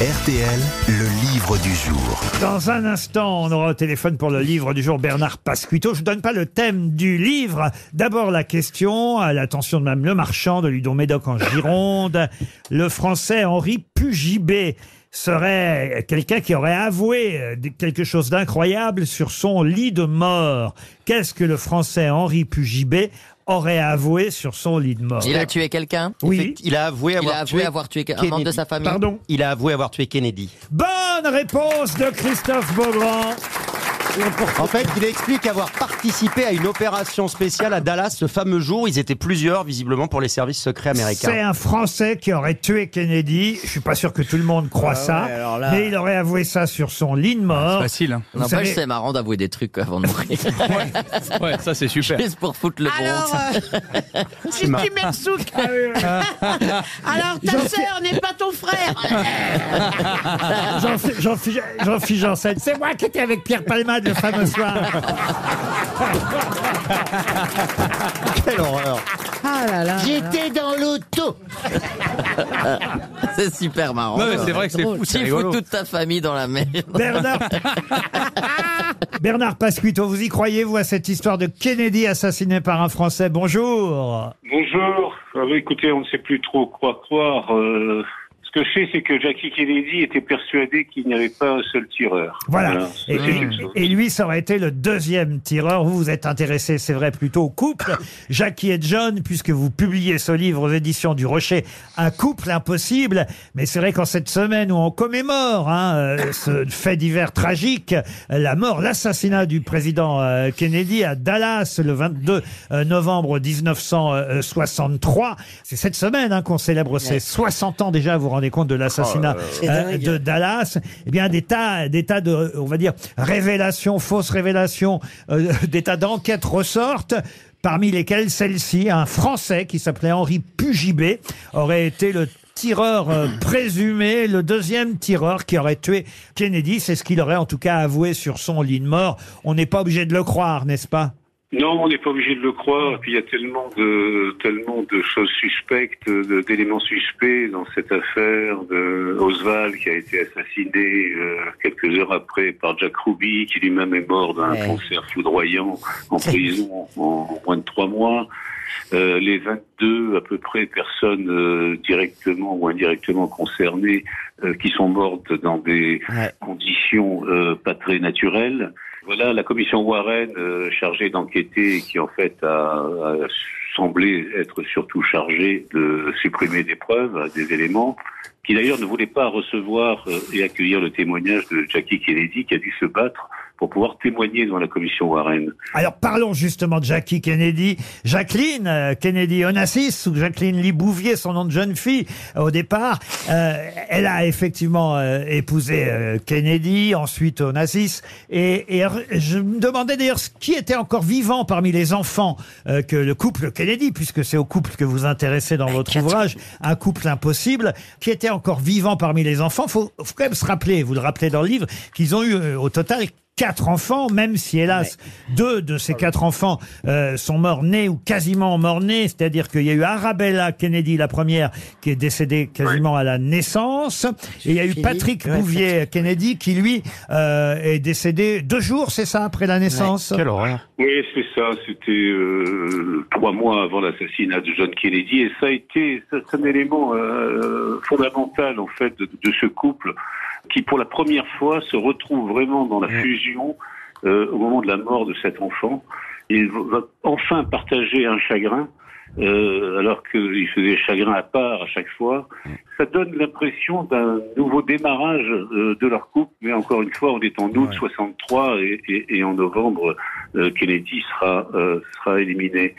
RTL, le livre du jour. Dans un instant, on aura au téléphone pour le livre du jour Bernard Pasquito. Je ne donne pas le thème du livre. D'abord la question, à l'attention de Mme Le Marchand de Ludon Médoc en Gironde. Le français Henri Pugibé serait quelqu'un qui aurait avoué euh, quelque chose d'incroyable sur son lit de mort. Qu'est-ce que le français Henri Pugibé aurait avoué sur son lit de mort Il a tué quelqu'un? Oui. Il a avoué Il avoir a avoué tué avoir tué un Kennedy. membre de sa famille. Pardon? Il a avoué avoir tué Kennedy. Bonne réponse de Christophe Beaugrand. En fait, il explique avoir participé à une opération spéciale à Dallas ce fameux jour. Ils étaient plusieurs, visiblement, pour les services secrets C'est américains. un Français qui aurait tué Kennedy. Je suis pas sûr que tout le monde croit ça, mais il aurait avoué ça sur son lit de mort. Facile. Hein. Vous N'empêche, savez- c'est marrant d'avouer des trucs avant de mourir. Ouais, ça c'est super. Juste pour foutre le Alors, bon. euh, si tu Mersouk, alors ta sœur n'est pas ton frère. Jean-Philippe Jean Jean Janssen, c'est moi qui étais avec Pierre Palmade le fameux soir. Quelle horreur Ah là là. J'étais dans l'auto. C'est super marrant. Non, mais c'est vrai que c'est fou, c'est Tu fous rigolo. toute ta famille dans la mer. Bernard, Bernard Pasquito, vous y croyez, vous, à cette histoire de Kennedy assassiné par un Français? Bonjour. Bonjour. Écoutez, on ne sait plus trop quoi croire. Euh, que je sais, c'est que Jackie Kennedy était persuadé qu'il n'y avait pas un seul tireur. Voilà. Et, lui, ça aurait été le deuxième tireur. Vous vous êtes intéressé, c'est vrai, plutôt au couple. Jackie et John, puisque vous publiez ce livre aux éditions du Rocher, Un couple impossible. Mais c'est vrai qu'en cette semaine où on commémore hein, euh, ce fait divers tragique, la mort, l'assassinat du président euh, Kennedy à Dallas le 22 euh, novembre 1963. C'est cette semaine hein, qu'on célèbre ses 60 ans déjà. Vous vous rendez compte de l'assassinat euh, de Dallas Eh bien, des tas, des tas de, on va dire, révélations, fausses révélations, euh, des tas d'enquêtes ressortent. Parmi lesquelles celle-ci, un Français qui s'appelait Henri Pugibé aurait été le tireur euh, présumé, le deuxième tireur qui aurait tué Kennedy. C'est ce qu'il aurait en tout cas avoué sur son lit de mort. On n'est pas obligé de le croire, n'est-ce pas? Non, on n'est pas obligé de le croire. Puis il y a tellement de tellement de choses suspectes, d'éléments suspects dans cette affaire de Oswald qui a été assassiné euh, quelques heures après par Jack Ruby, qui lui-même est mort d'un cancer foudroyant en prison en moins de trois mois. Euh, les 22 à peu près personnes euh, directement ou indirectement concernées euh, qui sont mortes dans des conditions euh, pas très naturelles. Voilà, la commission Warren euh, chargée d'enquêter, qui en fait a, semblé être surtout chargée de supprimer des preuves, des éléments, qui d'ailleurs ne voulait pas recevoir euh, et accueillir le témoignage de Jackie Kennedy, qui a dû se battre pour pouvoir témoigner devant la commission Warren. Alors parlons justement de Jackie Kennedy. Jacqueline euh, Kennedy Onassis, ou Jacqueline Lee Bouvier, son nom de jeune fille au départ, euh, elle a effectivement euh, épousé euh, Kennedy, ensuite Onassis. Et, et je me demandais d'ailleurs ce- qui était encore vivant parmi les enfants euh, que le couple Kennedy, puisque c'est au couple que vous intéressez dans votre ouvrage, un couple impossible, qui était encore vivant parmi les enfants. Faut, faut quand même se rappeler, vous le rappelez dans le livre, qu'ils ont eu euh, au total quatre enfants, même si hélas deux de ces quatre enfants euh, sont morts nés ou quasiment morts nés, c'est-à-dire qu'il y a eu Arabella Kennedy la première qui est décédée quasiment à la naissance, et il y a eu Patrick Bouvier Kennedy qui lui euh, est décédé deux jours, c'est ça, après la naissance. Quelle horreur. Oui, c'est ça. C'était euh, trois mois avant l'assassinat de John Kennedy, et ça a été ça, c'est un élément euh, fondamental en fait de, de ce couple qui, pour la première fois, se retrouve vraiment dans la fusion euh, au moment de la mort de cet enfant. Il va enfin partager un chagrin. euh, alors qu'il faisait chagrin à part à chaque fois, ça donne l'impression d'un nouveau démarrage euh, de leur couple, mais encore une fois, on est en août 63 et, et- et en novembre, Kennedy sera euh, sera éliminé.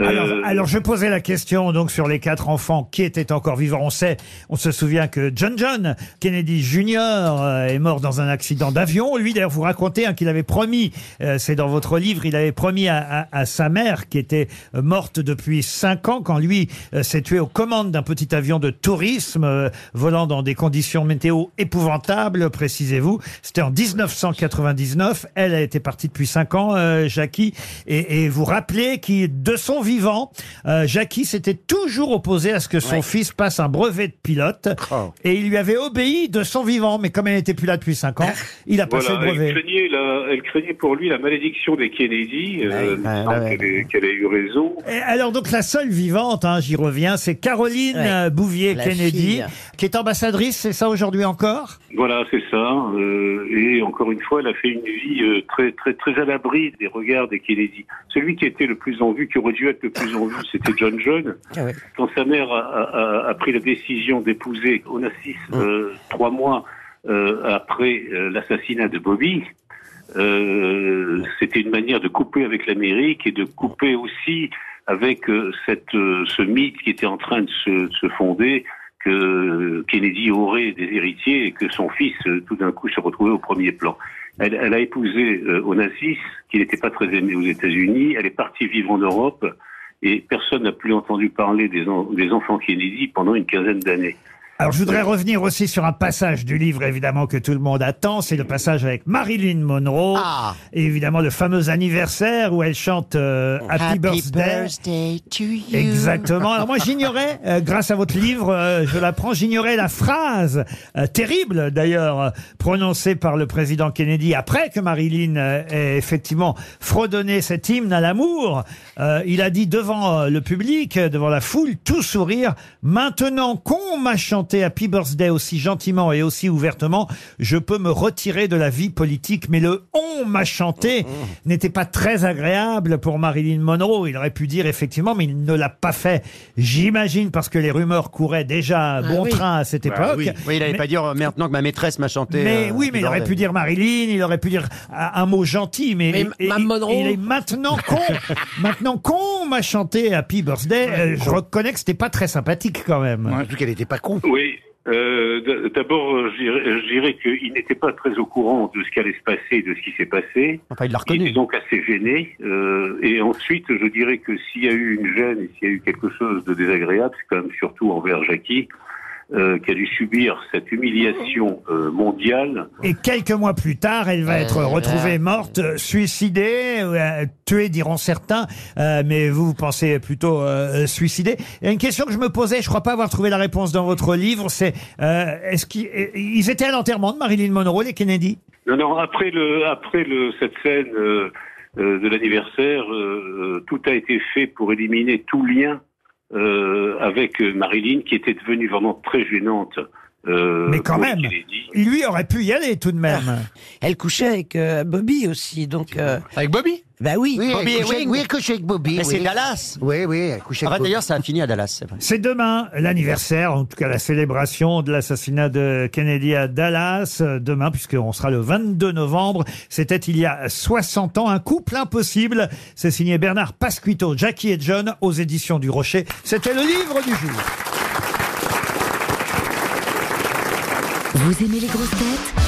Alors, Euh, alors je posais la question donc sur les quatre enfants qui étaient encore vivants. On sait, on se souvient que John John Kennedy Jr. euh, est mort dans un accident d'avion. Lui d'ailleurs vous racontez hein, qu'il avait promis, euh, c'est dans votre livre, il avait promis à, à- à sa mère qui était euh, morte depuis cinq ans quand lui euh, s'est tué aux commandes d'un petit avion de tourisme euh, volant dans des conditions météo épouvantables, précisez-vous. C'était en 1999. Elle a été partie depuis cinq ans, euh, Jackie. Et, et vous rappelez qu'il, de son vivant, euh, Jackie s'était toujours opposé à ce que son Ouais. fils passe un brevet de pilote. Oh. Et il lui avait obéi de son vivant. Mais comme elle n'était plus là depuis cinq ans, il a passé le elle brevet. craignait, la- elle craignait pour lui la malédiction des Kennedy. euh, Ouais, ouais, qu'elle ait- eu raison. Et alors donc la seule vivante, hein, j'y reviens, c'est Caroline euh, Bouvier La Kennedy, fille. qui est ambassadrice, c'est ça aujourd'hui encore? Voilà, c'est ça. euh, et encore une fois, elle a fait une vie euh, très, très, très à l'abri des regards des Kennedy. Celui qui était le plus en vue, qui aurait dû être le plus en vue, c'était John John. Ah ouais. Quand sa mère a, a- a- a pris la décision d'épouser Onassis euh, trois mois euh, après euh, l'assassinat de Bobby, c'était une manière de couper avec l'Amérique et de couper aussi avec cette, ce mythe qui était en train de se, de se fonder que Kennedy aurait des héritiers et que son fils, tout d'un coup, se retrouvait au premier plan. Elle, a épousé euh, Onassis, qui n'était pas très aimé aux États-Unis. Elle est partie vivre en Europe et personne n'a plus entendu parler des, en- des enfants Kennedy pendant une quinzaine d'années. Alors je voudrais revenir aussi sur un passage du livre évidemment que tout le monde attend, c'est le passage avec Marilyn Monroe, Ah. et évidemment le fameux anniversaire où elle chante euh, Happy, Birthday. to you. Exactement. Alors moi j'ignorais, euh, grâce à votre livre, euh, je l'apprends, j'ignorais la phrase euh, terrible d'ailleurs euh, prononcée par le président Kennedy après que Marilyn euh, ait effectivement fredonné cet hymne à l'amour. Euh, il a dit devant euh, le public, euh, devant la foule, tout sourire, maintenant qu'on m'a chanté Happy Birthday aussi gentiment et aussi ouvertement, je peux me retirer de la vie politique. Mais le on m'a chanté n'était pas très agréable pour Marilyn Monroe. Il aurait pu dire effectivement, mais il ne l'a pas fait. J'imagine parce que les rumeurs couraient déjà à bon oui. train à cette Bah époque. oui. il n'allait pas dire euh, maintenant que ma maîtresse m'a chanté. mais euh, oui, mais il aurait pu dire Marilyn, il aurait pu dire un, mot gentil, mais, Mais et- Monroe il est maintenant con, maintenant qu'on m'a chanté Happy Birthday, euh, je reconnais que c'était pas très sympathique quand même. Surtout qu'elle était pas con. Oui. Euh, d- D'abord, euh, je dirais, qu'il n'était pas très au courant de ce qui allait se passer et de ce qui s'est passé. Enfin, il l'a Il était reconnu. donc assez gêné. euh, et ensuite, je dirais que s'il y a eu une gêne et s'il y a eu quelque chose de désagréable, c'est quand même surtout envers Jackie, euh, qui a dû subir cette humiliation euh, mondiale. Et quelques mois plus tard, elle va être retrouvée morte, euh, suicidée, euh, tuée, diront certains, euh, mais vous, vous pensez plutôt euh, suicidée. Et une question que je me posais, je crois pas avoir trouvé la réponse dans votre livre, c'est euh, est-ce qu'ils ils étaient à l'enterrement de Marilyn Monroe, les Kennedy? Non, non, après, le, après le, cette scène euh, euh, de l'anniversaire, euh, euh, tout a été fait pour éliminer tout lien euh, avec euh, Marilyn, qui était devenue vraiment très gênante. euh, Mais quand même. Lui aurait pu y aller tout de même. Elle couchait avec euh, Bobby aussi, donc. euh, Avec Bobby? Bah oui. Oui, Bobby elle couchait, Ewing. oui, couchait avec Bobby. Mais oui. c'est Dallas. Oui, oui, Ah, avec Bobby. D'ailleurs, ça a fini à Dallas, c'est vrai. C'est demain l'anniversaire, en tout cas la célébration de l'assassinat de Kennedy à Dallas. Euh, Demain, puisqu'on sera le 22 novembre. C'était il y a 60 ans, un couple impossible. C'est signé Bernard Pasquito, Jackie et John aux éditions du Rocher. C'était le livre du jour. Vous aimez les grosses têtes?